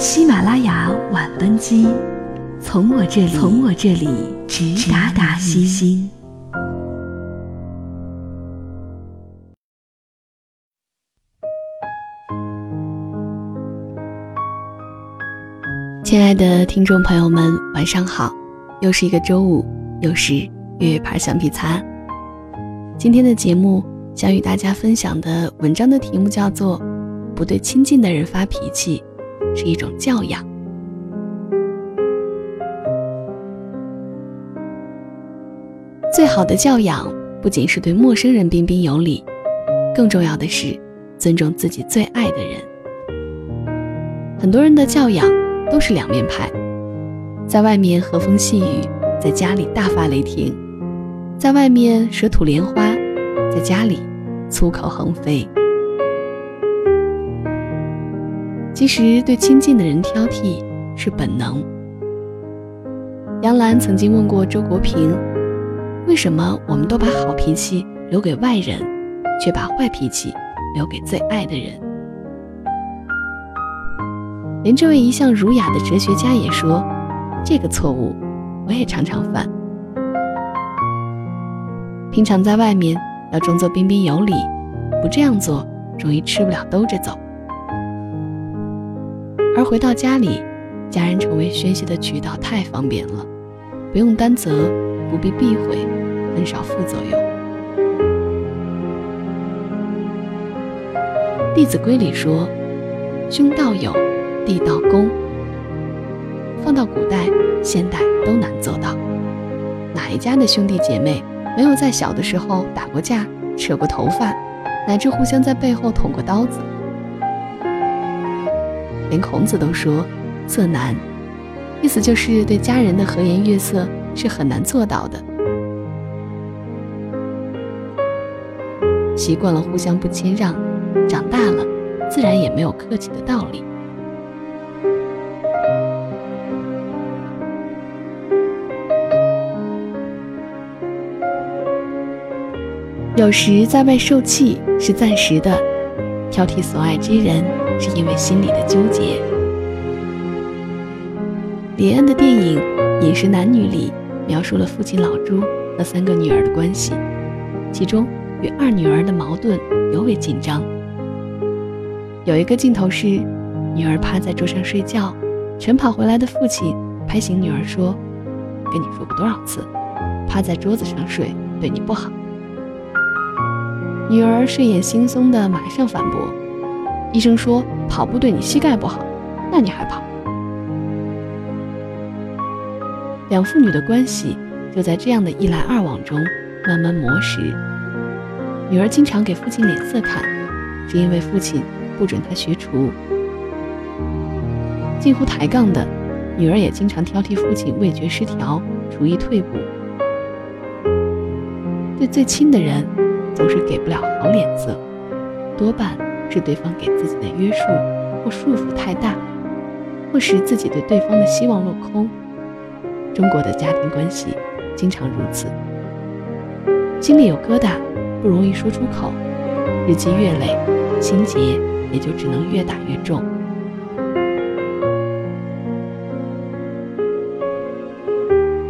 喜马拉雅晚班机，从我这里，从我这里直达达西心。亲爱的听众朋友们，晚上好！又是一个周五，又是月月牌橡皮擦。今天的节目想与大家分享的文章的题目叫做《不对亲近的人发脾气是一种教养》。最好的教养不仅是对陌生人彬彬有礼，更重要的是尊重自己最爱的人。很多人的教养。都是两面派，在外面和风细雨，在家里大发雷霆；在外面舌吐莲花，在家里粗口横飞。其实对亲近的人挑剔是本能。杨澜曾经问过周国平：“为什么我们都把好脾气留给外人，却把坏脾气留给最爱的人？”连这位一向儒雅的哲学家也说：“这个错误，我也常常犯。平常在外面要装作彬彬有礼，不这样做容易吃不了兜着走；而回到家里，家人成为宣泄的渠道太方便了，不用担责，不必避讳，很少副作用。《弟子规》里说：‘兄道友。’”弟道恭，放到古代、现代都难做到。哪一家的兄弟姐妹没有在小的时候打过架、扯过头发，乃至互相在背后捅过刀子？连孔子都说“色难”，意思就是对家人的和颜悦色是很难做到的。习惯了互相不谦让，长大了自然也没有客气的道理。有时在外受气是暂时的，挑剔所爱之人是因为心里的纠结。李安的电影《饮食男女》里描述了父亲老朱和三个女儿的关系，其中与二女儿的矛盾尤为紧张。有一个镜头是女儿趴在桌上睡觉，晨跑回来的父亲拍醒女儿说：“跟你说过多少次，趴在桌子上睡对你不好。”女儿睡眼惺忪的马上反驳：“医生说跑步对你膝盖不好，那你还跑？”两父女的关系就在这样的一来二往中慢慢磨蚀。女儿经常给父亲脸色看，是因为父亲不准她学厨。近乎抬杠的，女儿也经常挑剔父亲味觉失调、厨艺退步。对最亲的人。总是给不了好脸色，多半是对方给自己的约束或束缚太大，或使自己对对方的希望落空。中国的家庭关系经常如此，心里有疙瘩，不容易说出口，日积月累，心结也就只能越打越重。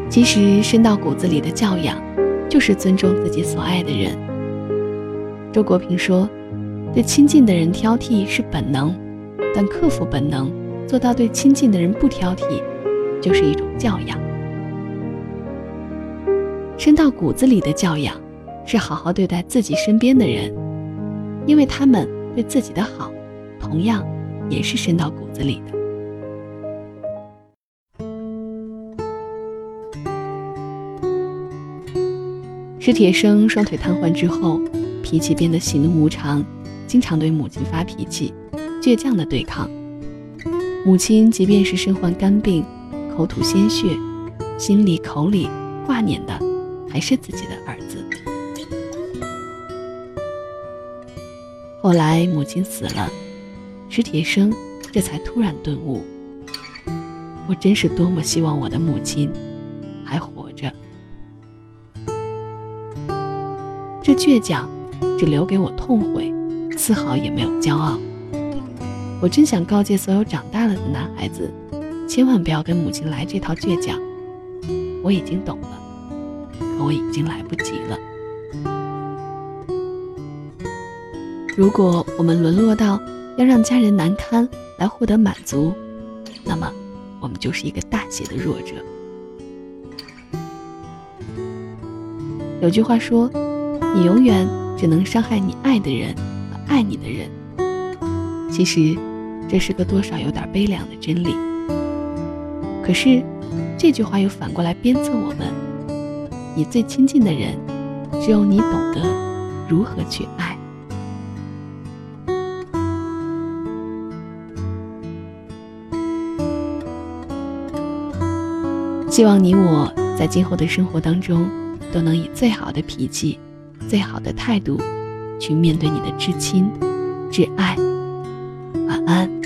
其实深到骨子里的教养，就是尊重自己所爱的人。周国平说：“对亲近的人挑剔是本能，但克服本能，做到对亲近的人不挑剔，就是一种教养。深到骨子里的教养，是好好对待自己身边的人，因为他们对自己的好，同样也是深到骨子里的。”史铁生双腿瘫痪之后。脾气变得喜怒无常，经常对母亲发脾气，倔强的对抗。母亲即便是身患肝病，口吐鲜血，心里口里挂念的还是自己的儿子。后来母亲死了，史铁生这才突然顿悟：我真是多么希望我的母亲还活着。这倔强。只留给我痛悔，丝毫也没有骄傲。我真想告诫所有长大了的男孩子，千万不要跟母亲来这套倔强。我已经懂了，可我已经来不及了。如果我们沦落到要让家人难堪来获得满足，那么我们就是一个大写的弱者。有句话说：“你永远只能伤害你爱的人和爱你的人。”其实。这是个多少有点悲凉的真理。可是，这句话又反过来鞭策我们：你最亲近的人，只有你懂得如何去爱。希望你我在今后的生活当中，都能以最好的脾气、最好的态度，去面对你的至亲、至爱。晚安。